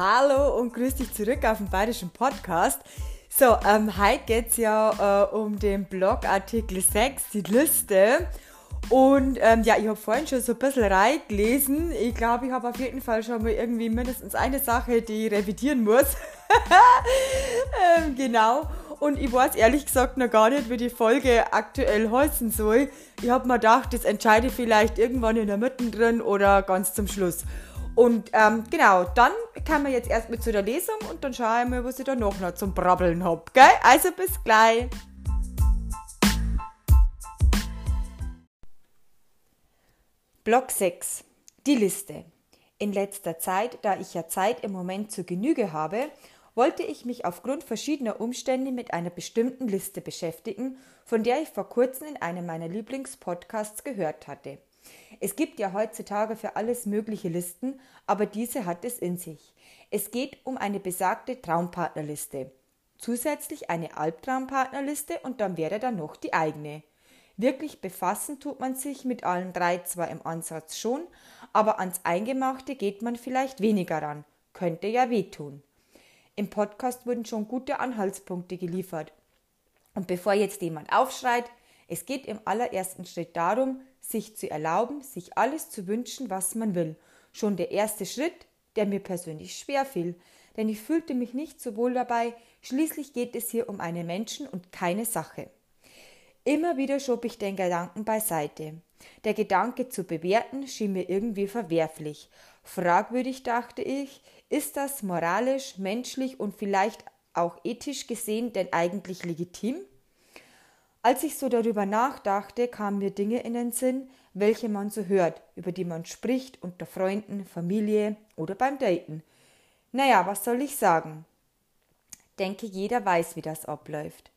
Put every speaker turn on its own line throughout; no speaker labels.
Hallo und grüß dich zurück auf dem Bayerischen Podcast. So, ähm, heute geht es ja äh, um den Blogartikel 6, die Liste. Und ähm, ja, ich habe vorhin schon so ein bisschen reingelesen. Ich glaube, ich habe auf jeden Fall schon mal irgendwie mindestens eine Sache, die ich revidieren muss. ähm, genau. Und ich weiß ehrlich gesagt noch gar nicht, wie die Folge aktuell heißen soll. Ich habe mir gedacht, das entscheide ich vielleicht irgendwann in der Mitte drin oder ganz zum Schluss. Und ähm, genau, dann kann man jetzt erstmal zu der Lesung und dann schaue ich mal, was ich da noch, noch zum Brabbeln habe. Gell? Also bis gleich. Block 6. Die Liste. In letzter Zeit, da ich ja Zeit im Moment zur Genüge habe, wollte ich mich aufgrund verschiedener Umstände mit einer bestimmten Liste beschäftigen, von der ich vor kurzem in einem meiner Lieblingspodcasts gehört hatte. Es gibt ja heutzutage für alles mögliche Listen, aber diese hat es in sich. Es geht um eine besagte Traumpartnerliste. Zusätzlich eine Albtraumpartnerliste und dann wäre da noch die eigene. Wirklich befassen tut man sich mit allen drei zwar im Ansatz schon, aber ans Eingemachte geht man vielleicht weniger ran. Könnte ja wehtun. Im Podcast wurden schon gute Anhaltspunkte geliefert. Und bevor jetzt jemand aufschreit, es geht im allerersten Schritt darum, sich zu erlauben, sich alles zu wünschen, was man will. Schon der erste Schritt, der mir persönlich schwer fiel, denn ich fühlte mich nicht so wohl dabei, schließlich geht es hier um einen Menschen und keine Sache. Immer wieder schob ich den Gedanken beiseite. Der Gedanke zu bewerten schien mir irgendwie verwerflich. Fragwürdig dachte ich, ist das moralisch, menschlich und vielleicht auch ethisch gesehen denn eigentlich legitim? Als ich so darüber nachdachte, kamen mir Dinge in den Sinn, welche man so hört, über die man spricht unter Freunden, Familie oder beim Daten. Naja, was soll ich sagen? Denke, jeder weiß, wie das abläuft.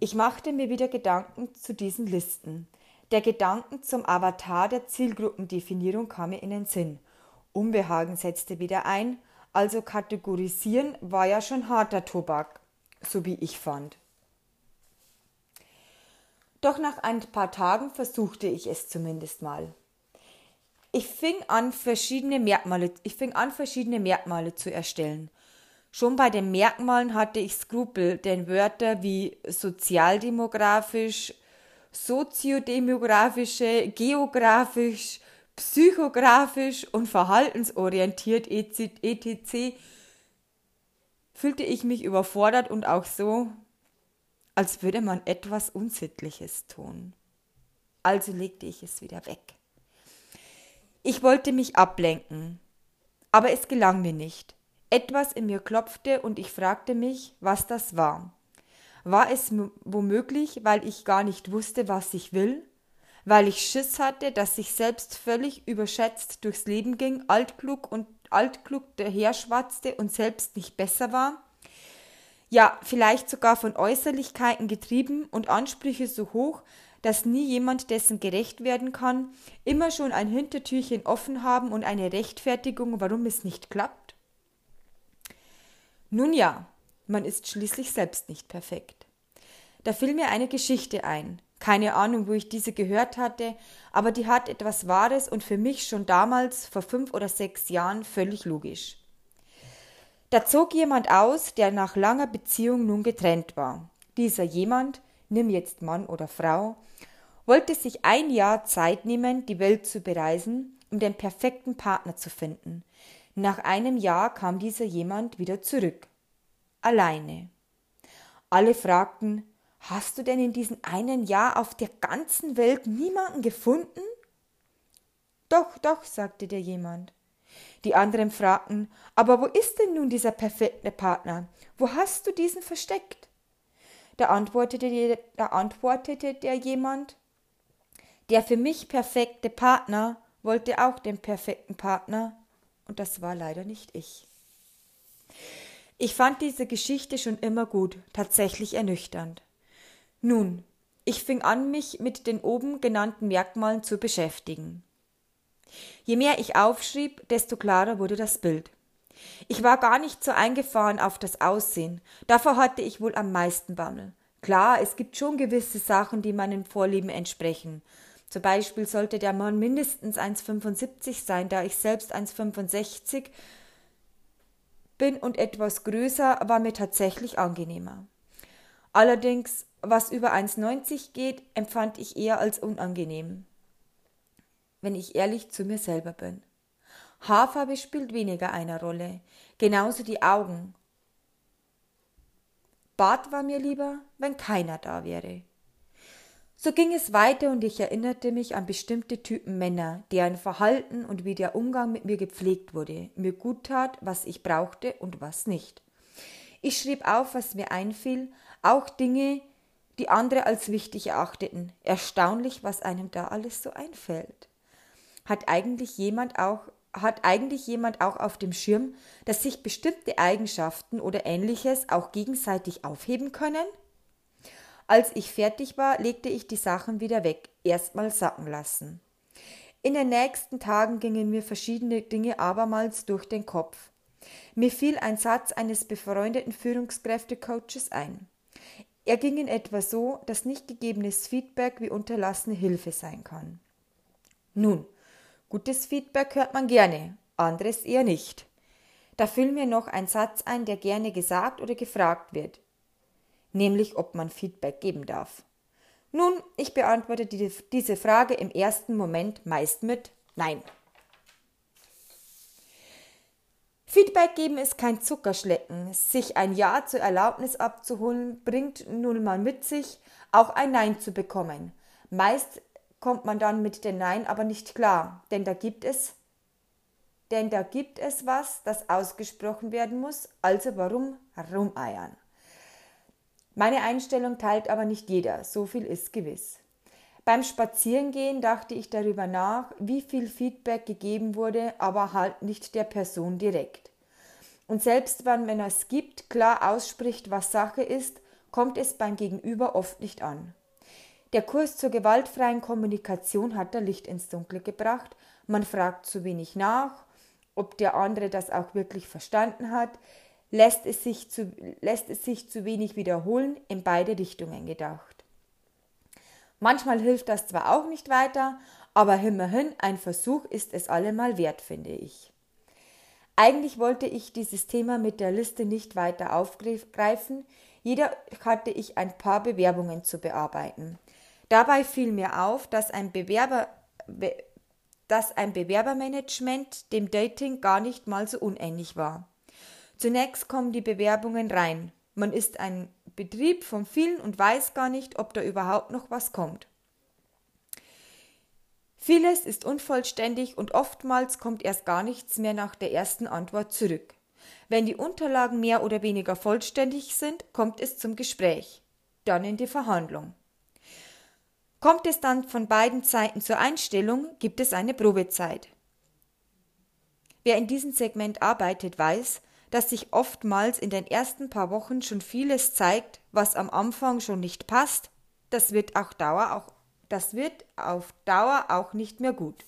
Ich machte mir wieder Gedanken zu diesen Listen. Der Gedanken zum Avatar der Zielgruppendefinierung kam mir in den Sinn. Unbehagen setzte wieder ein, also kategorisieren war ja schon harter Tobak, so wie ich fand. Doch nach ein paar Tagen versuchte ich es zumindest mal. Ich fing an, verschiedene Merkmale, ich fing an, verschiedene Merkmale zu erstellen. Schon bei den Merkmalen hatte ich Skrupel, denn Wörter wie sozialdemografisch, soziodemografische, geografisch, psychografisch und verhaltensorientiert etc. fühlte ich mich überfordert und auch so, als würde man etwas Unsittliches tun. Also legte ich es wieder weg. Ich wollte mich ablenken, aber es gelang mir nicht. Etwas in mir klopfte und ich fragte mich, was das war. War es womöglich, weil ich gar nicht wusste, was ich will? Weil ich Schiss hatte, dass ich selbst völlig überschätzt durchs Leben ging, altklug und altklug daherschwatzte und selbst nicht besser war? Ja, vielleicht sogar von Äußerlichkeiten getrieben und Ansprüche so hoch, dass nie jemand dessen gerecht werden kann, immer schon ein Hintertürchen offen haben und eine Rechtfertigung, warum es nicht klappt? Nun ja, man ist schließlich selbst nicht perfekt. Da fiel mir eine Geschichte ein, keine Ahnung, wo ich diese gehört hatte, aber die hat etwas Wahres und für mich schon damals, vor fünf oder sechs Jahren, völlig logisch. Da zog jemand aus, der nach langer Beziehung nun getrennt war. Dieser jemand, nimm jetzt Mann oder Frau, wollte sich ein Jahr Zeit nehmen, die Welt zu bereisen, um den perfekten Partner zu finden. Nach einem Jahr kam dieser jemand wieder zurück. Alleine. Alle fragten, hast du denn in diesem einen Jahr auf der ganzen Welt niemanden gefunden? Doch, doch, sagte der jemand. Die anderen fragten, aber wo ist denn nun dieser perfekte Partner? Wo hast du diesen versteckt? Da antwortete, da antwortete der jemand, der für mich perfekte Partner wollte auch den perfekten Partner, und das war leider nicht ich. Ich fand diese Geschichte schon immer gut, tatsächlich ernüchternd. Nun, ich fing an, mich mit den oben genannten Merkmalen zu beschäftigen. Je mehr ich aufschrieb, desto klarer wurde das Bild. Ich war gar nicht so eingefahren auf das Aussehen. Davor hatte ich wohl am meisten Bammel. Klar, es gibt schon gewisse Sachen, die meinem Vorlieben entsprechen. Zum Beispiel sollte der Mann mindestens 1,75 sein, da ich selbst 1,65 bin und etwas größer war mir tatsächlich angenehmer. Allerdings, was über 1,90 geht, empfand ich eher als unangenehm, wenn ich ehrlich zu mir selber bin. Haarfarbe spielt weniger eine Rolle, genauso die Augen. Bart war mir lieber, wenn keiner da wäre. So ging es weiter und ich erinnerte mich an bestimmte Typen Männer, deren Verhalten und wie der Umgang mit mir gepflegt wurde, mir gut tat, was ich brauchte und was nicht. Ich schrieb auf, was mir einfiel, auch Dinge, die andere als wichtig erachteten. Erstaunlich, was einem da alles so einfällt. Hat eigentlich jemand auch hat eigentlich jemand auch auf dem Schirm, dass sich bestimmte Eigenschaften oder ähnliches auch gegenseitig aufheben können? Als ich fertig war, legte ich die Sachen wieder weg, erstmal sacken lassen. In den nächsten Tagen gingen mir verschiedene Dinge abermals durch den Kopf. Mir fiel ein Satz eines befreundeten Führungskräftecoaches ein. Er ging in etwa so, dass nicht gegebenes Feedback wie unterlassene Hilfe sein kann. Nun, gutes Feedback hört man gerne, anderes eher nicht. Da fiel mir noch ein Satz ein, der gerne gesagt oder gefragt wird nämlich ob man Feedback geben darf. Nun, ich beantworte die, diese Frage im ersten Moment meist mit Nein. Feedback geben ist kein Zuckerschlecken. Sich ein Ja zur Erlaubnis abzuholen, bringt nun mal mit sich, auch ein Nein zu bekommen. Meist kommt man dann mit dem Nein aber nicht klar, denn da gibt es denn da gibt es was, das ausgesprochen werden muss, also warum rumeiern? Meine Einstellung teilt aber nicht jeder, so viel ist gewiss. Beim Spazierengehen dachte ich darüber nach, wie viel Feedback gegeben wurde, aber halt nicht der Person direkt. Und selbst wenn man es gibt, klar ausspricht, was Sache ist, kommt es beim Gegenüber oft nicht an. Der Kurs zur gewaltfreien Kommunikation hat da Licht ins Dunkle gebracht. Man fragt zu wenig nach, ob der andere das auch wirklich verstanden hat lässt es sich zu, lässt es sich zu wenig wiederholen, in beide Richtungen gedacht. Manchmal hilft das zwar auch nicht weiter, aber immerhin ein Versuch ist es allemal wert, finde ich. Eigentlich wollte ich dieses Thema mit der Liste nicht weiter aufgreifen, jeder hatte ich ein paar Bewerbungen zu bearbeiten. Dabei fiel mir auf, dass ein Bewerber dass ein Bewerbermanagement dem Dating gar nicht mal so unähnlich war. Zunächst kommen die Bewerbungen rein. Man ist ein Betrieb von vielen und weiß gar nicht, ob da überhaupt noch was kommt. Vieles ist unvollständig und oftmals kommt erst gar nichts mehr nach der ersten Antwort zurück. Wenn die Unterlagen mehr oder weniger vollständig sind, kommt es zum Gespräch, dann in die Verhandlung. Kommt es dann von beiden Seiten zur Einstellung, gibt es eine Probezeit. Wer in diesem Segment arbeitet, weiß, dass sich oftmals in den ersten paar Wochen schon vieles zeigt, was am Anfang schon nicht passt, das wird auch Dauer auch das wird auf Dauer auch nicht mehr gut.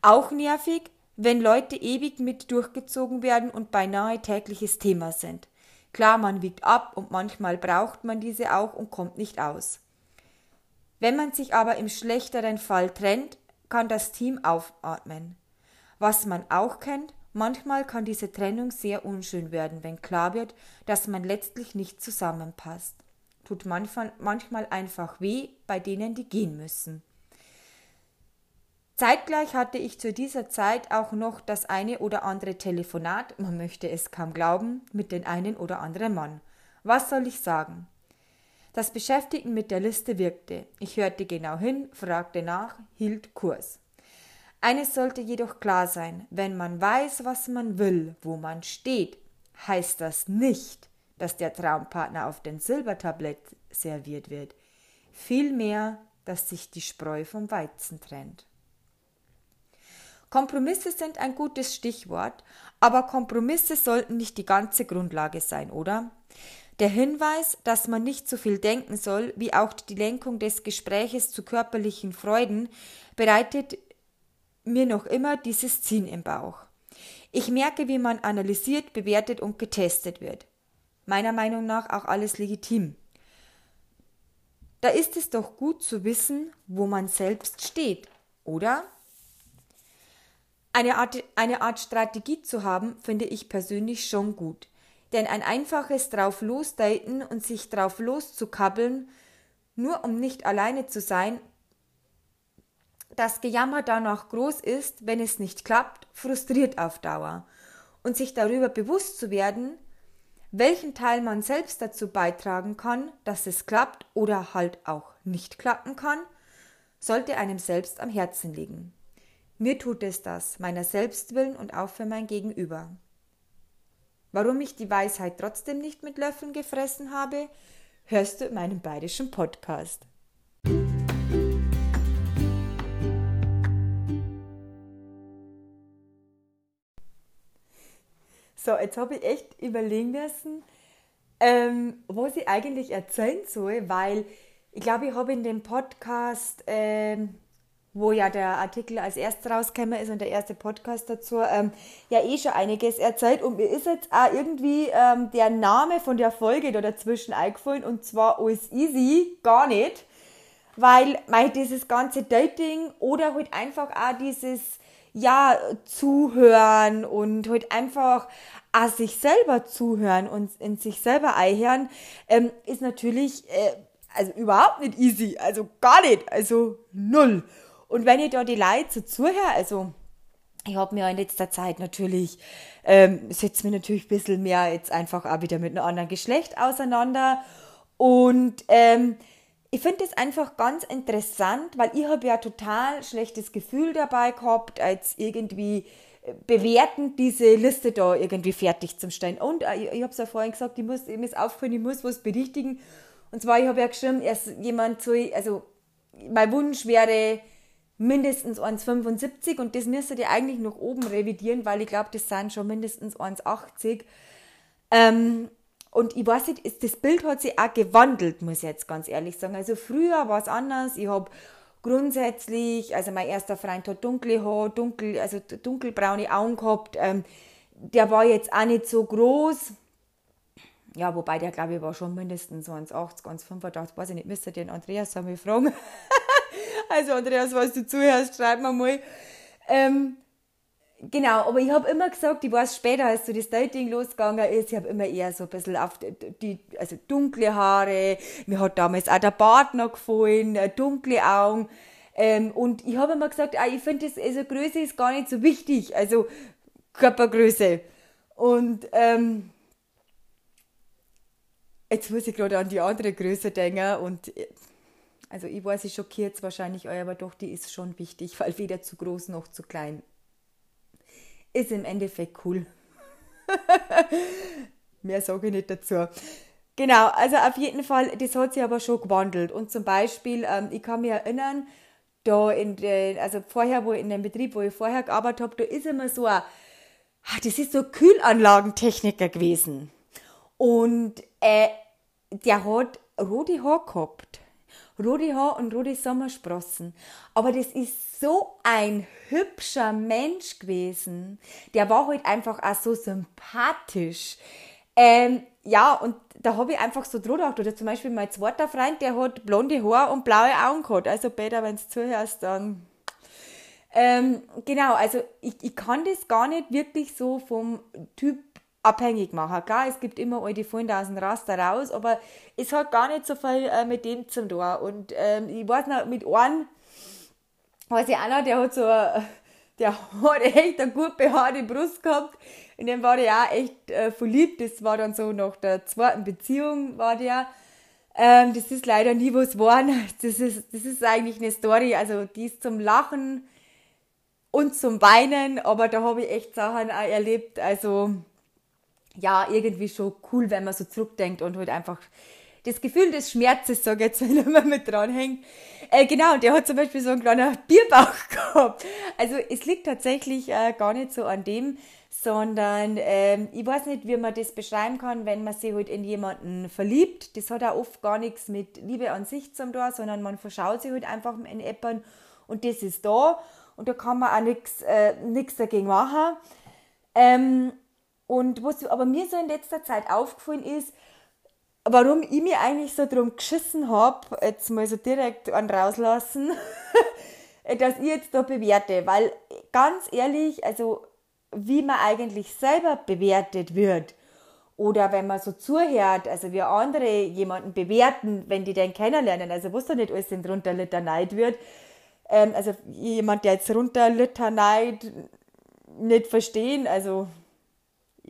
Auch nervig, wenn Leute ewig mit durchgezogen werden und beinahe tägliches Thema sind. Klar, man wiegt ab und manchmal braucht man diese auch und kommt nicht aus. Wenn man sich aber im schlechteren Fall trennt, kann das Team aufatmen. Was man auch kennt, Manchmal kann diese Trennung sehr unschön werden, wenn klar wird, dass man letztlich nicht zusammenpasst. Tut manchmal, einfach weh bei denen, die gehen müssen. Zeitgleich hatte ich zu dieser Zeit auch noch das eine oder andere Telefonat, man möchte es kaum glauben, mit den einen oder anderen Mann. Was soll ich sagen? Das Beschäftigen mit der Liste wirkte. Ich hörte genau hin, fragte nach, hielt Kurs. Eines sollte jedoch klar sein, wenn man weiß, was man will, wo man steht, heißt das nicht, dass der Traumpartner auf dem Silbertablett serviert wird, vielmehr, dass sich die Spreu vom Weizen trennt. Kompromisse sind ein gutes Stichwort, aber Kompromisse sollten nicht die ganze Grundlage sein, oder? Der Hinweis, dass man nicht so viel denken soll, wie auch die Lenkung des Gespräches zu körperlichen Freuden, bereitet mir noch immer dieses Ziehen im Bauch. Ich merke, wie man analysiert, bewertet und getestet wird. Meiner Meinung nach auch alles legitim. Da ist es doch gut zu wissen, wo man selbst steht, oder? Eine Art, eine Art Strategie zu haben, finde ich persönlich schon gut. Denn ein einfaches drauf losdaten und sich drauf loszukabbeln, nur um nicht alleine zu sein, das Gejammer danach groß ist, wenn es nicht klappt, frustriert auf Dauer. Und sich darüber bewusst zu werden, welchen Teil man selbst dazu beitragen kann, dass es klappt oder halt auch nicht klappen kann, sollte einem selbst am Herzen liegen. Mir tut es das, meiner selbst willen und auch für mein Gegenüber. Warum ich die Weisheit trotzdem nicht mit Löffeln gefressen habe, hörst du in meinem bayerischen Podcast. So, jetzt habe ich echt überlegen müssen, ähm, was ich eigentlich erzählen soll, weil ich glaube, ich habe in dem Podcast, ähm, wo ja der Artikel als erstes rausgekommen ist und der erste Podcast dazu, ähm, ja eh schon einiges erzählt. Und mir ist jetzt auch irgendwie ähm, der Name von der Folge da dazwischen eingefallen und zwar alles easy, gar nicht, weil mein, dieses ganze Dating oder halt einfach auch dieses ja, zuhören und halt einfach auch sich selber zuhören und in sich selber einhören, ähm, ist natürlich äh, also überhaupt nicht easy, also gar nicht, also null. Und wenn ich da die Leute so zuhöre, also ich habe mir in letzter Zeit natürlich, ähm, setze mich natürlich ein bisschen mehr jetzt einfach auch wieder mit einem anderen Geschlecht auseinander und ähm, ich finde das einfach ganz interessant, weil ich habe ja total schlechtes Gefühl dabei gehabt, als irgendwie äh, bewertend diese Liste da irgendwie fertig zu stellen. Und äh, ich, ich habe es ja vorhin gesagt, ich muss, mir ist aufgefallen, ich muss was berichtigen. Und zwar, ich habe ja geschrieben, erst jemand so, also mein Wunsch wäre mindestens 1,75 und das müsste ihr eigentlich noch oben revidieren, weil ich glaube, das sind schon mindestens 1,80. Ähm, und ich weiß nicht, das Bild hat sich auch gewandelt, muss ich jetzt ganz ehrlich sagen. Also früher war es anders. Ich habe grundsätzlich, also mein erster Freund hat dunkle Haar, dunkel, also dunkelbraune Augen gehabt. Ähm, der war jetzt auch nicht so groß. Ja, wobei der, glaube ich, war schon mindestens 1,80, 1,85, weiß ich nicht, müsste den Andreas einmal fragen. also Andreas, was du zuhörst, schreib mir mal. Ähm, Genau, aber ich habe immer gesagt, ich weiß später, als so das Dating losgegangen ist, ich habe immer eher so ein bisschen auf die, also dunkle Haare, mir hat damals auch der Bart noch gefallen, äh, dunkle Augen. Ähm, und ich habe immer gesagt, ah, ich finde, also Größe ist gar nicht so wichtig, also Körpergröße. Und ähm, jetzt muss ich gerade an die andere Größe denken und äh, also ich weiß, ich schockiert es wahrscheinlich euch, aber doch, die ist schon wichtig, weil weder zu groß noch zu klein ist im Endeffekt cool. Mehr sage ich nicht dazu. Genau, also auf jeden Fall, das hat sich aber schon gewandelt. Und zum Beispiel, ähm, ich kann mich erinnern, da in den, also vorher, wo ich in dem Betrieb, wo ich vorher gearbeitet habe, da ist immer so ein, ah, das ist so ein Kühlanlagentechniker gewesen. Und äh, der hat rote Haare gehabt rote Haar und rote Sommersprossen. Aber das ist so ein hübscher Mensch gewesen. Der war halt einfach auch so sympathisch. Ähm, ja, und da habe ich einfach so drüber gedacht. Oder zum Beispiel mein zweiter Freund, der hat blonde Haare und blaue Augen gehabt. Also Peter, wenn du zuhörst, dann... Ähm, genau, also ich, ich kann das gar nicht wirklich so vom Typ abhängig machen. Klar, es gibt immer alle, die da aus dem Raster raus, aber es hat gar nicht so viel äh, mit dem zu tun. Und ähm, ich weiß noch, mit einem, weiß ich auch noch, der hat so, äh, der hat echt eine gut behaarte Brust gehabt. In dem war der auch echt äh, verliebt. Das war dann so nach der zweiten Beziehung war der. Ähm, das ist leider nie was geworden. Das ist, das ist eigentlich eine Story, also die ist zum Lachen und zum Weinen, aber da habe ich echt Sachen auch erlebt. Also ja, irgendwie schon cool, wenn man so zurückdenkt und halt einfach das Gefühl des Schmerzes, sag ich jetzt, wenn man mit dranhängt. Äh, genau, der hat zum Beispiel so einen kleinen Bierbauch gehabt. Also es liegt tatsächlich äh, gar nicht so an dem, sondern ähm, ich weiß nicht, wie man das beschreiben kann, wenn man sich halt in jemanden verliebt. Das hat auch oft gar nichts mit Liebe an sich zum tun, sondern man verschaut sich halt einfach in Eppern und das ist da und da kann man auch nichts äh, dagegen machen. Ähm, und was aber mir so in letzter Zeit aufgefallen ist, warum ich mir eigentlich so drum geschissen habe, jetzt mal so direkt an rauslassen, dass ich jetzt da bewerte, weil ganz ehrlich, also wie man eigentlich selber bewertet wird oder wenn man so zuhört, also wie andere jemanden bewerten, wenn die den kennenlernen, also was da nicht alles denn drunter litaneit wird, ähm, also jemand, der jetzt runter litaneit nicht verstehen, also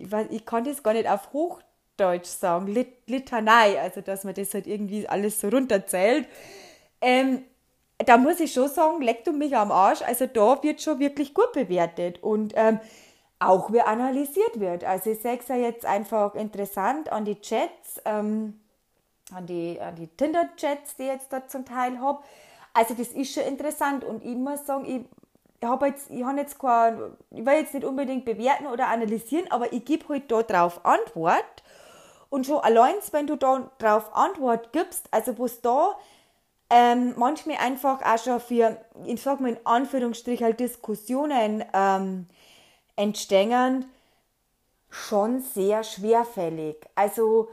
ich, weiß, ich kann das gar nicht auf Hochdeutsch sagen, Lit Litanei, also dass man das halt irgendwie alles so runterzählt. Ähm, da muss ich schon sagen, leck du mich am Arsch. Also da wird schon wirklich gut bewertet und ähm, auch wie analysiert wird. Also ich sehe es ja jetzt einfach interessant an die Chats, ähm, an die, an die Tinder-Chats, die ich jetzt da zum Teil habe. Also das ist schon interessant und ich muss sagen, ich habe jetzt, ich habe jetzt kein, ich will jetzt nicht unbedingt bewerten oder analysieren, aber ich gebe halt da drauf Antwort. Und schon allein, wenn du da drauf Antwort gibst, also wo es da ähm, manchmal einfach auch schon für, ich sag mal in Anführungsstrichen, halt Diskussionen ähm, entstehen, schon sehr schwerfällig. Also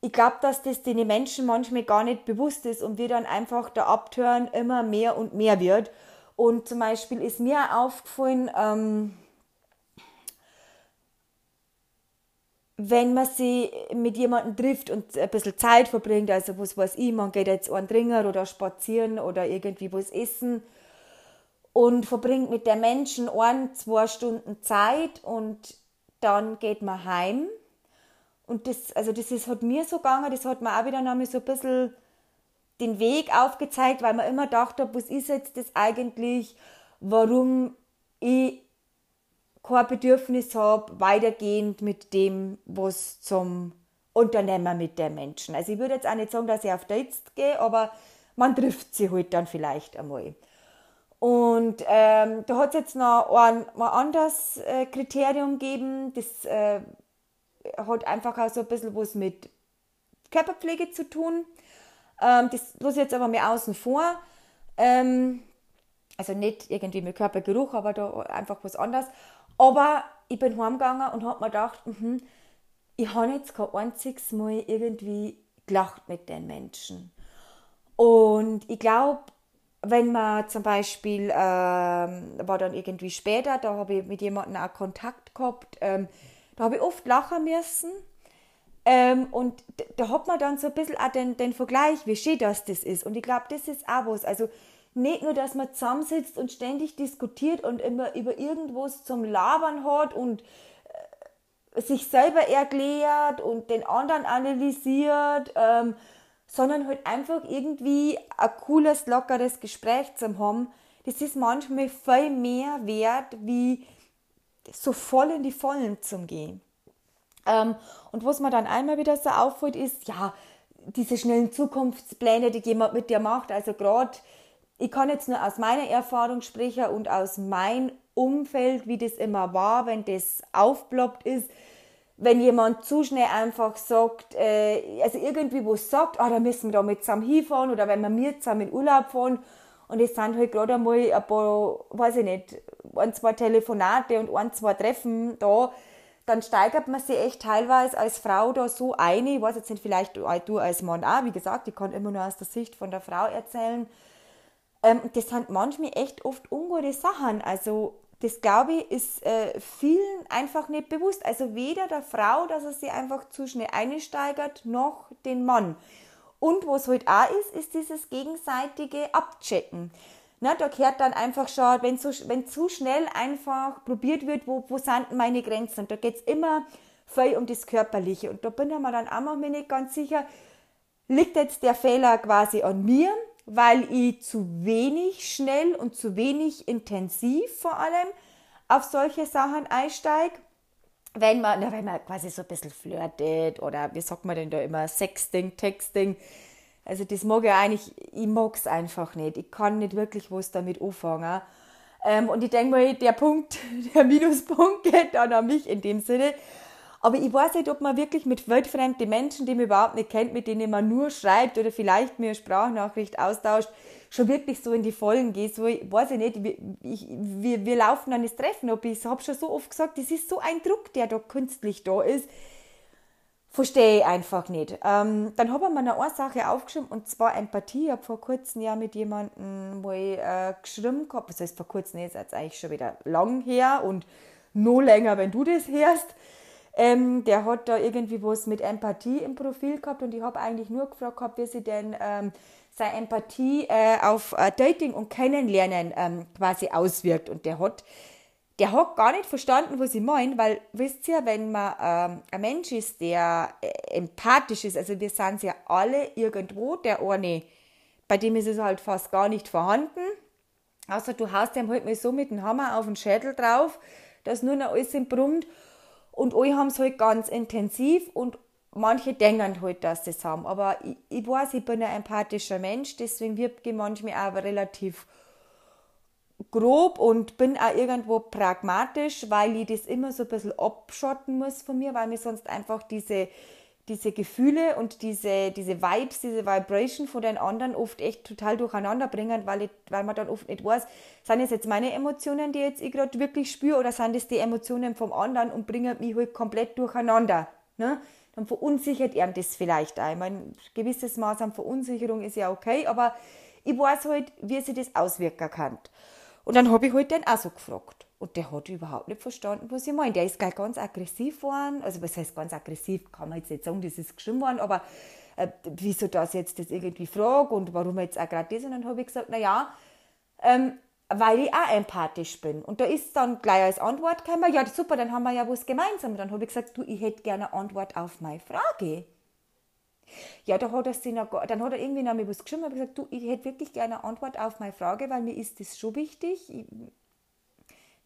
ich glaube, dass das den Menschen manchmal gar nicht bewusst ist und wir dann einfach der Abtören immer mehr und mehr wird. Und zum Beispiel ist mir aufgefallen, ähm, wenn man sich mit jemandem trifft und ein bisschen Zeit verbringt, also was weiß ich, man geht jetzt einen Dringer oder spazieren oder irgendwie was essen und verbringt mit der Menschen ein, zwei Stunden Zeit und dann geht man heim. Und das, also das ist, hat mir so gegangen, das hat mir auch wieder so ein bisschen den Weg aufgezeigt, weil man immer dachte, was ist jetzt das eigentlich, warum ich kein Bedürfnis habe, weitergehend mit dem, was zum Unternehmer mit den Menschen. Also ich würde jetzt auch nicht sagen, dass ich auf Dates gehe, aber man trifft sie halt dann vielleicht einmal. Und ähm, da hat es jetzt noch ein, ein anderes äh, Kriterium gegeben, das äh, hat einfach auch so ein bisschen was mit Körperpflege zu tun. Ähm, das lasse ich jetzt aber mal außen vor. Ähm, also nicht irgendwie mit Körpergeruch, aber da einfach was anderes. Aber ich bin heimgegangen und habe mir gedacht, mh, ich habe jetzt kein einziges Mal irgendwie gelacht mit den Menschen. Und ich glaube, wenn man zum Beispiel, ähm, war dann irgendwie später, da habe ich mit jemandem auch Kontakt gehabt, ähm, da habe ich oft lachen müssen. Ähm, und da hat man dann so ein bisschen auch den, den Vergleich, wie schön das, das ist. Und ich glaube, das ist auch was. Also nicht nur, dass man zusammensitzt und ständig diskutiert und immer über irgendwas zum Labern hat und äh, sich selber erklärt und den anderen analysiert, ähm, sondern halt einfach irgendwie ein cooles, lockeres Gespräch zu haben. Das ist manchmal viel mehr wert, wie so voll in die Vollen zu gehen. Ähm, und was mir dann einmal wieder so auffällt, ist, ja, diese schnellen Zukunftspläne, die jemand mit dir macht, also gerade ich kann jetzt nur aus meiner Erfahrung sprechen und aus meinem Umfeld, wie das immer war, wenn das aufploppt ist, wenn jemand zu schnell einfach sagt, äh, also irgendwie was sagt, ah, da müssen wir da mit zusammen hinfahren oder wenn wir mit zusammen in Urlaub fahren. Und es sind halt gerade einmal ein paar, weiß ich nicht, ein, zwei Telefonate und ein, zwei Treffen da, dann steigert man sich echt teilweise als Frau da so ein, ich weiß jetzt nicht, vielleicht du als Mann auch, wie gesagt, ich kann immer nur aus der Sicht von der Frau erzählen, ähm, das sind manchmal echt oft ungute Sachen. Also das glaube ich ist äh, vielen einfach nicht bewusst. Also weder der Frau, dass er sie einfach zu schnell einsteigert, noch den Mann. Und was halt auch ist, ist dieses gegenseitige Abchecken. Na, da gehört dann einfach schon, wenn, so, wenn zu schnell einfach probiert wird, wo, wo sind meine Grenzen. Und da geht es immer viel um das Körperliche. Und da bin ich mir dann auch noch nicht ganz sicher, liegt jetzt der Fehler quasi an mir weil ich zu wenig schnell und zu wenig intensiv vor allem auf solche Sachen einsteige. Wenn man, na, wenn man quasi so ein bisschen flirtet oder wie sagt man denn da immer, Sexting, Texting. Also das mag ich eigentlich, ich mag es einfach nicht. Ich kann nicht wirklich was damit anfangen. Ähm, und ich denke mal, der Punkt, der Minuspunkt geht dann an mich in dem Sinne, aber ich weiß nicht, ob man wirklich mit weltfremden Menschen, die man überhaupt nicht kennt, mit denen man nur schreibt oder vielleicht mir eine Sprachnachricht austauscht, schon wirklich so in die Vollen geht. So, ich weiß ich nicht, ich, wir, wir laufen an das Treffen ab. Ich habe schon so oft gesagt, das ist so ein Druck, der da künstlich da ist. Verstehe ich einfach nicht. Ähm, dann habe ich mir eine Sache aufgeschrieben und zwar Empathie. Ich habe vor kurzem ja mit jemandem mal äh, geschrieben gehabt. Das heißt, vor kurzem ist jetzt eigentlich schon wieder lang her und noch länger, wenn du das hörst. Ähm, der hat da irgendwie was mit Empathie im Profil gehabt und ich habe eigentlich nur gefragt gehabt, wie sie denn ähm, seine Empathie äh, auf äh, Dating und Kennenlernen ähm, quasi auswirkt. Und der hat der hat gar nicht verstanden, was ich meine, weil, wisst ihr, wenn man ähm, ein Mensch ist, der äh, empathisch ist, also wir sind ja alle irgendwo, der eine, bei dem ist es halt fast gar nicht vorhanden, außer du haust ihm halt mal so mit dem Hammer auf den Schädel drauf, dass nur noch alles brummt. Und alle haben es halt ganz intensiv und manche denken halt, dass sie es haben, aber ich, ich weiß, ich bin ein empathischer Mensch, deswegen wirkt ich manchmal auch relativ grob und bin auch irgendwo pragmatisch, weil ich das immer so ein bisschen abschotten muss von mir, weil mir sonst einfach diese, diese Gefühle und diese, diese Vibes, diese Vibration von den anderen oft echt total durcheinander bringen, weil, ich, weil man dann oft nicht weiß, sind es jetzt meine Emotionen, die jetzt ich gerade wirklich spüre, oder sind es die Emotionen vom anderen und bringen mich halt komplett durcheinander. Ne? Dann verunsichert er das vielleicht. Ich meine, gewisses Maß an Verunsicherung ist ja okay, aber ich weiß halt, wie sich das auswirken kann. Und dann habe ich halt den auch so gefragt. Und der hat überhaupt nicht verstanden, was ich meine. Der ist gleich ganz aggressiv geworden. Also, was heißt ganz aggressiv? Kann man jetzt nicht sagen, das ist geschrieben worden, aber äh, wieso das jetzt das irgendwie frage und warum jetzt auch gerade das? Und dann habe ich gesagt, naja, ähm, weil ich auch empathisch bin. Und da ist dann gleich als Antwort gekommen, ja, super, dann haben wir ja was gemeinsam. Und dann habe ich gesagt, du, ich hätte gerne eine Antwort auf meine Frage. Ja, da hat er sich noch, dann hat er irgendwie noch mal was geschrieben und gesagt, du, ich hätte wirklich gerne eine Antwort auf meine Frage, weil mir ist das schon wichtig. Ich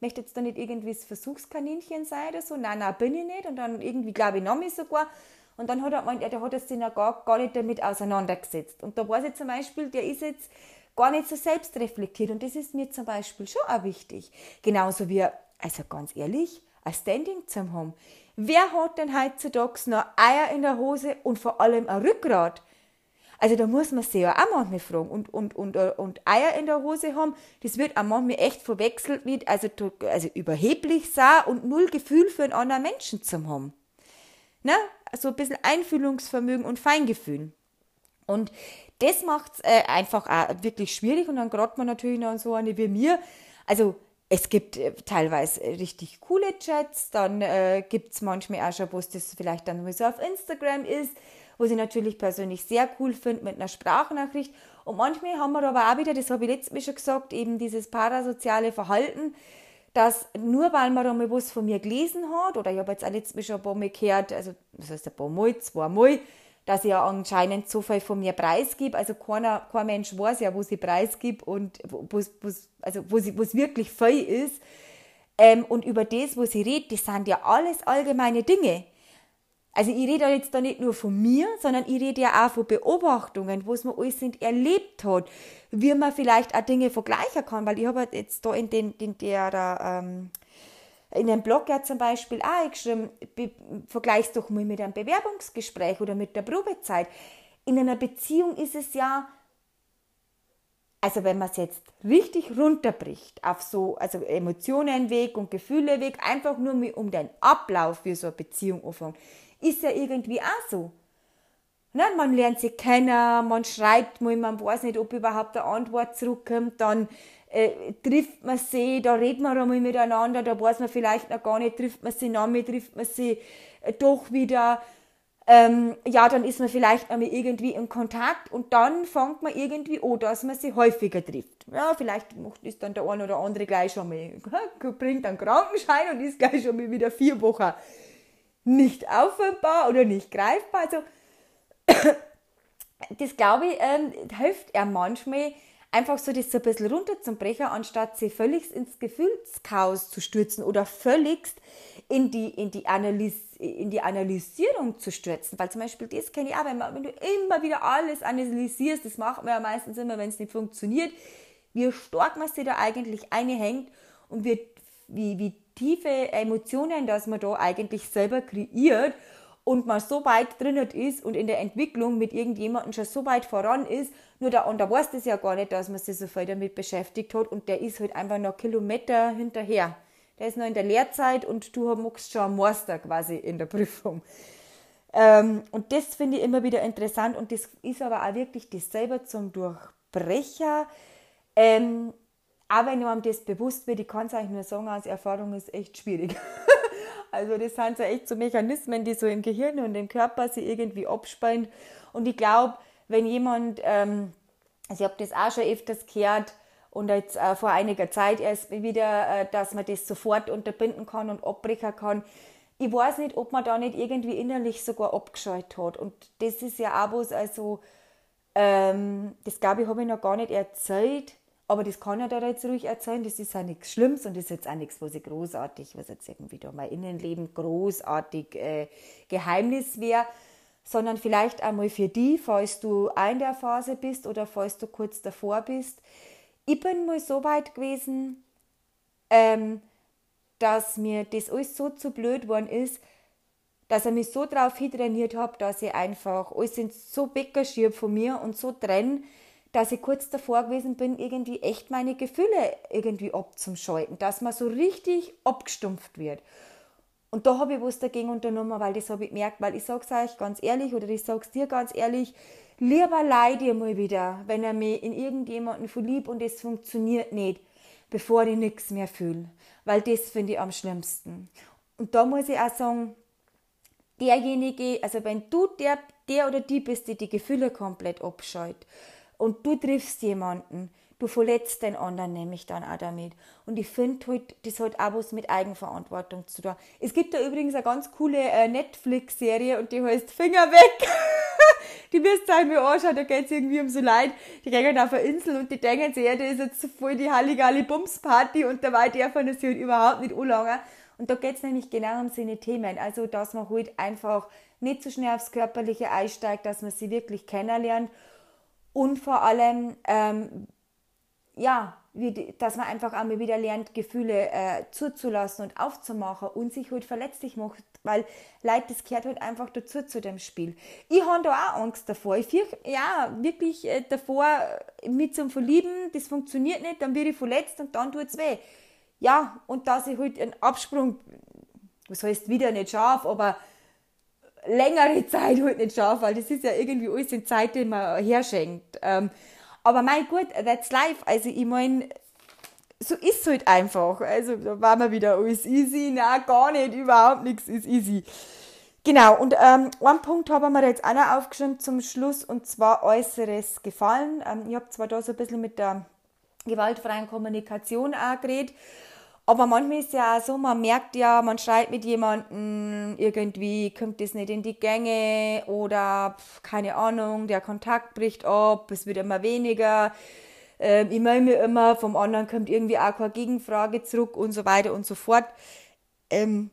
möchte jetzt da nicht irgendwie das Versuchskaninchen sein oder so. Nein, nein, bin ich nicht. Und dann irgendwie, glaube ich, noch mich sogar. Und dann hat er gemeint, ja, der hat sich noch gar, gar nicht damit auseinandergesetzt. Und da weiß ich zum Beispiel, der ist jetzt gar nicht so selbstreflektiert. Und das ist mir zum Beispiel schon auch wichtig. Genauso wie, also ganz ehrlich, ein Standing zu haben. Wer hat denn heutzutage noch Eier in der Hose und vor allem ein Rückgrat? Also da muss man sich ja auch manchmal fragen. Und, und, und, äh, und Eier in der Hose haben, das wird auch manchmal echt verwechselt mit, also, also überheblich sein und null Gefühl für einen anderen Menschen zu haben. Ne? Also ein bisschen Einfühlungsvermögen und Feingefühl. Und das macht es äh, einfach auch wirklich schwierig und dann gerade man natürlich noch so eine wie mir. Also es gibt äh, teilweise äh, richtig coole Chats, dann äh, gibt es manchmal auch schon, es das vielleicht dann so auf Instagram ist, wo ich natürlich persönlich sehr cool finde mit einer Sprachnachricht. Und manchmal haben wir aber auch wieder, das habe ich letztes Mal schon gesagt, eben dieses parasoziale Verhalten, dass nur weil man einmal was von mir gelesen hat, oder ich habe jetzt auch letztes Mal schon ein paar Mal gehört, also das heißt ein paar Mal, zwei Mal, dass ich ja anscheinend so viel von mir preisgib. Also keiner, kein Mensch weiß ja, wo sie preisgibt und wo es also wo es wirklich viel ist. Ähm, und über das, wo sie redet, das sind ja alles allgemeine Dinge. Also ich rede jetzt da nicht nur von mir, sondern ich rede ja auch von Beobachtungen, was man alles nicht erlebt hat, wie man vielleicht auch Dinge vergleichen kann, weil ich habe jetzt da in, den, in der ähm, in dem Blog ja zum Beispiel auch geschrieben, vergleich's doch mal mit einem Bewerbungsgespräch oder mit der Probezeit. In einer Beziehung ist es ja, also wenn man es jetzt richtig runterbricht auf so, also Emotionen weg und Gefühle weg, einfach nur um den Ablauf für so eine Beziehung anfangen, ist ja irgendwie auch so. Ne? Man lernt sie kennen, man schreibt mal, man weiß nicht, ob überhaupt eine Antwort zurückkommt, dann äh, trifft man sie, da redet man einmal miteinander, da weiß man vielleicht noch gar nicht, trifft man sie noch mehr, trifft man sie äh, doch wieder. Ähm, ja, dann ist man vielleicht einmal irgendwie in Kontakt und dann fängt man irgendwie an, dass man sie häufiger trifft. Ja, vielleicht ist dann der eine oder andere gleich schon mal, bringt einen Krankenschein und ist gleich schon mal wieder vier Wochen nicht auffindbar oder nicht greifbar. Also, das glaube ich, ähm, hilft er manchmal, einfach so das so ein bisschen runterzubrechen, anstatt sie völlig ins Gefühlschaos zu stürzen oder völligst in die, in die, in die Analysierung zu stürzen. Weil zum Beispiel, das kenne ich auch, wenn, man, wenn du immer wieder alles analysierst, das macht man ja meistens immer, wenn es nicht funktioniert, wie stark man sich da eigentlich einhängt und wie, wie, wie tiefe Emotionen, dass man da eigentlich selber kreiert und man so weit drinnen ist und in der Entwicklung mit irgendjemandem schon so weit voran ist, nur der andere weiß das ja gar nicht, dass man sich so viel damit beschäftigt hat und der ist halt einfach noch Kilometer hinterher. Der ist noch in der Lehrzeit und du machst schon einen Master quasi in der Prüfung. Ähm, und das finde ich immer wieder interessant und das ist aber auch wirklich das selber zum Durchbrecher. Ähm, aber wenn einem das bewusst wird, ich kann es eigentlich nur sagen, aus Erfahrung ist echt schwierig. also das sind so echt so Mechanismen, die so im Gehirn und im Körper sich irgendwie abspannen. Und ich glaube, wenn jemand, ähm, also ich habe das auch schon öfters gehört, und jetzt äh, vor einiger Zeit erst wieder, äh, dass man das sofort unterbinden kann und abbrechen kann. Ich weiß nicht, ob man da nicht irgendwie innerlich sogar abgeschaltet hat. Und das ist ja auch was, also, ähm, das glaube ich, habe ich noch gar nicht erzählt. Aber das kann ich da jetzt ruhig erzählen. Das ist ja nichts Schlimmes und das ist jetzt auch nichts, was ich großartig, was jetzt irgendwie da mein Innenleben großartig äh, Geheimnis wäre, sondern vielleicht einmal für die, falls du in der Phase bist oder falls du kurz davor bist ich bin mal so weit gewesen, ähm, dass mir das alles so zu blöd worden ist, dass er mich so drauf hintrainiert hat, dass ich einfach alles so weggeschiert von mir und so trenn, dass ich kurz davor gewesen bin, irgendwie echt meine Gefühle irgendwie abzuschalten, dass man so richtig abgestumpft wird. Und da habe ich was dagegen unternommen, weil das habe ich gemerkt, weil ich sage es euch ganz ehrlich oder ich sage es dir ganz ehrlich, Lieber leid ihr mal wieder, wenn er mich in irgendjemanden verliebt und es funktioniert nicht, bevor ich nichts mehr fühle. Weil das finde ich am schlimmsten. Und da muss ich auch sagen, derjenige, also wenn du der, der oder die bist, die die Gefühle komplett abscheut und du triffst jemanden, du verletzt den anderen nämlich dann auch damit. Und ich finde halt, das hat auch was mit Eigenverantwortung zu tun. Es gibt da übrigens eine ganz coole äh, Netflix-Serie und die heißt Finger weg. die müsst ihr mir anschauen, da geht es irgendwie um so Leid, die gehen auf eine Insel und die denken sich, ja, das ist jetzt voll die Halligalli Bums Party und dabei dürfen sie halt überhaupt nicht anlangen. Und da geht es nämlich genau um seine Themen. Also, dass man halt einfach nicht so schnell aufs Körperliche einsteigt, dass man sie wirklich kennenlernt und vor allem, ähm, ja, wie, dass man einfach einmal wieder lernt, Gefühle äh, zuzulassen und aufzumachen und sich halt verletzlich macht, weil Leute, das gehört halt einfach dazu zu dem Spiel. Ich habe da auch Angst davor. Ich fürchte, ja, wirklich äh, davor, mit zum Verlieben, das funktioniert nicht, dann werde ich verletzt und dann tut es weh. Ja, und dass ich halt einen Absprung, was heißt wieder nicht scharf, aber längere Zeit halt nicht scharf, weil das ist ja irgendwie alles in Zeit, die man herschenkt. Ähm, aber mein Gott, that's life. Also ich meine, so ist es halt einfach. Also da war man wieder alles easy. Na, gar nicht, überhaupt nichts ist easy. Genau, und ähm, einen Punkt haben wir jetzt auch noch aufgeschrieben zum Schluss, und zwar äußeres Gefallen. Ähm, ich habe zwar da so ein bisschen mit der gewaltfreien Kommunikation auch geredet, aber manchmal ist ja auch so, man merkt ja, man schreit mit jemandem, irgendwie kommt das nicht in die Gänge oder pf, keine Ahnung, der Kontakt bricht ab, es wird immer weniger. Ähm, ich meine mir immer, vom anderen kommt irgendwie auch keine Gegenfrage zurück und so weiter und so fort. Ähm,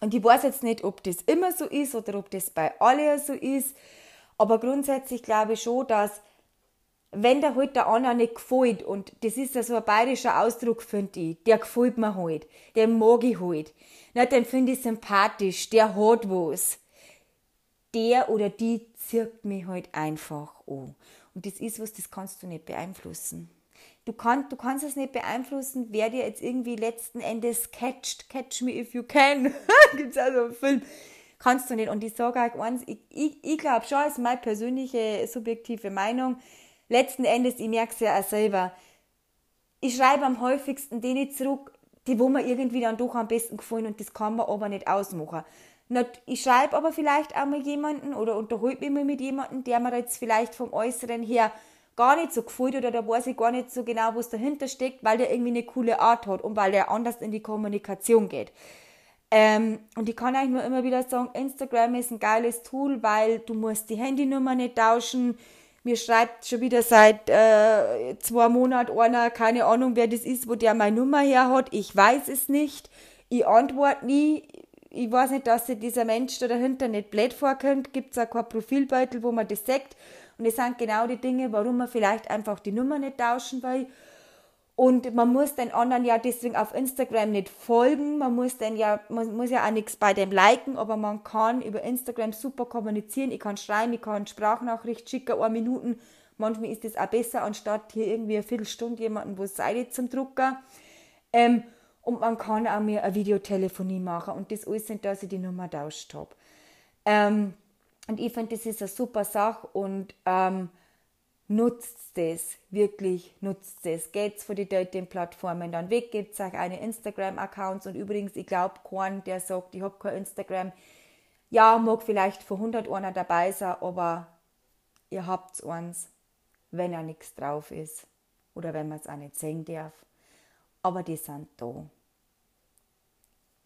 und ich weiß jetzt nicht, ob das immer so ist oder ob das bei allen so ist, aber grundsätzlich glaube ich schon, dass wenn der halt der andere nicht gefällt, und das ist ja so ein bayerischer Ausdruck, finde ich, der gefällt mir halt, den mag ich halt, na, den finde ich sympathisch, der hat was. Der oder die zirkt mich halt einfach an. Und das ist was, das kannst du nicht beeinflussen. Du, kann, du kannst es nicht beeinflussen, wer dir jetzt irgendwie letzten Endes catcht. Catch me if you can. Gibt es also einen Film. Kannst du nicht. Und ich sage euch eins, ich, ich, ich glaube schon, ist meine persönliche subjektive Meinung, letzten Endes, ich merke es ja auch selber, ich schreibe am häufigsten denen zurück, die wo mir irgendwie dann doch am besten gefallen und das kann man aber nicht ausmachen. Ich schreibe aber vielleicht auch mal jemanden oder unterhalte mich mal mit jemandem, der mir jetzt vielleicht vom Äußeren her gar nicht so gefällt oder da weiß ich gar nicht so genau, was dahinter steckt, weil der irgendwie eine coole Art hat und weil der anders in die Kommunikation geht. Ähm, und ich kann eigentlich nur immer wieder sagen, Instagram ist ein geiles Tool, weil du musst die Handynummer nicht tauschen, mir schreibt schon wieder seit äh, zwei Monaten einer, keine Ahnung, wer das ist, wo der meine Nummer her hat. Ich weiß es nicht. Ich antworte nie. Ich weiß nicht, dass sich dieser Mensch da dahinter nicht blöd vorkommt. Gibt es auch kein Profilbeutel, wo man das sagt. Und das sind genau die Dinge, warum man vielleicht einfach die Nummer nicht tauschen will. Und man muss den anderen ja deswegen auf Instagram nicht folgen. Man muss den ja, man muss ja auch nichts bei dem liken, aber man kann über Instagram super kommunizieren. Ich kann schreiben, ich kann Sprachnachricht schicken, eine Minuten. Manchmal ist das auch besser, anstatt hier irgendwie eine Viertelstunde jemanden, wo Seite zum Drucker. Ähm, und man kann auch mir eine Videotelefonie machen und das alles sind, dass ich die Nummer tauscht habe. Ähm, und ich finde, das ist eine super Sache und ähm, nutzt es, wirklich nutzt es. Geht's von den Dating-Plattformen dann weg, gibt es auch eine Instagram-Accounts und übrigens, ich glaube, kein, der sagt, ich habe kein Instagram, ja, mag vielleicht vor 100 einer dabei sein, aber ihr habt eins, wenn er nichts drauf ist oder wenn man es auch nicht sehen darf. Aber die sind da.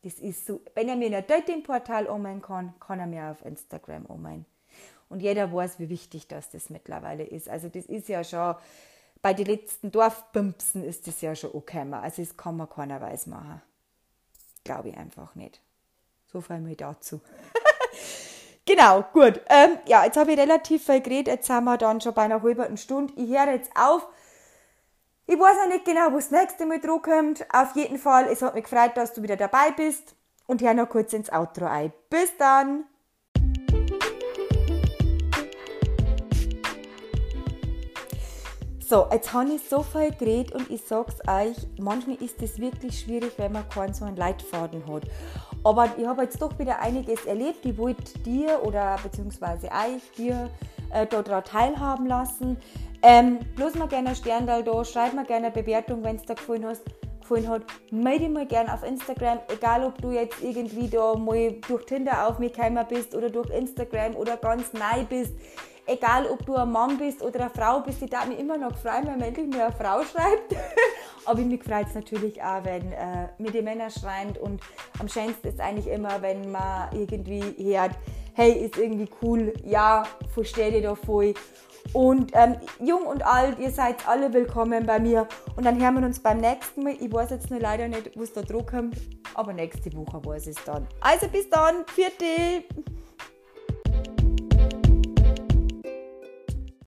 Das ist so, wenn er mir in ein Dating-Portal umgehen kann, kann er mir auf Instagram umgehen. Und jeder weiß, wie wichtig das, das mittlerweile ist. Also das ist ja schon, bei den letzten Dorfbimpsen ist das ja schon okay. Also das kann man keiner weiß machen. Glaube ich einfach nicht. So viel mir dazu. genau, gut. Ähm, ja, jetzt habe ich relativ viel geredet. Jetzt sind wir dann schon bei einer halben Stunde. Ich höre jetzt auf. Ich weiß noch nicht genau, wo das nächste Mal dran kommt. Auf jeden Fall, es hat mich gefreut, dass du wieder dabei bist. Und hör noch kurz ins Outro ein. Bis dann! So, jetzt habe ich so viel geredet und ich sage es euch, manchmal ist es wirklich schwierig, wenn man keinen so einen Leitfaden hat. Aber ich habe jetzt doch wieder einiges erlebt. Ich wollte dir oder beziehungsweise euch, dir äh, daran teilhaben lassen. Ähm, bloß mal gerne ein Stern da, schreib mir gerne eine Bewertung, wenn es dir gefallen, hast, gefallen hat. Melde dich mal gerne auf Instagram, egal ob du jetzt irgendwie da mal durch Tinder auf mich gekommen bist oder durch Instagram oder ganz neu bist. Egal ob du ein Mann bist oder eine Frau bist, ich darf mich immer noch freuen, wenn endlich mir eine Frau schreibt. Aber mich freut es natürlich auch, wenn äh, mir die Männer schreiben. Und am schönsten ist eigentlich immer, wenn man irgendwie hört, hey, ist irgendwie cool, ja, verstehe dich da voll. Und ähm, jung und alt, ihr seid alle willkommen bei mir. Und dann hören wir uns beim nächsten Mal. Ich weiß jetzt nur leider nicht, wo es da kommt, aber nächste Woche weiß ich es dann. Also bis dann, vierte!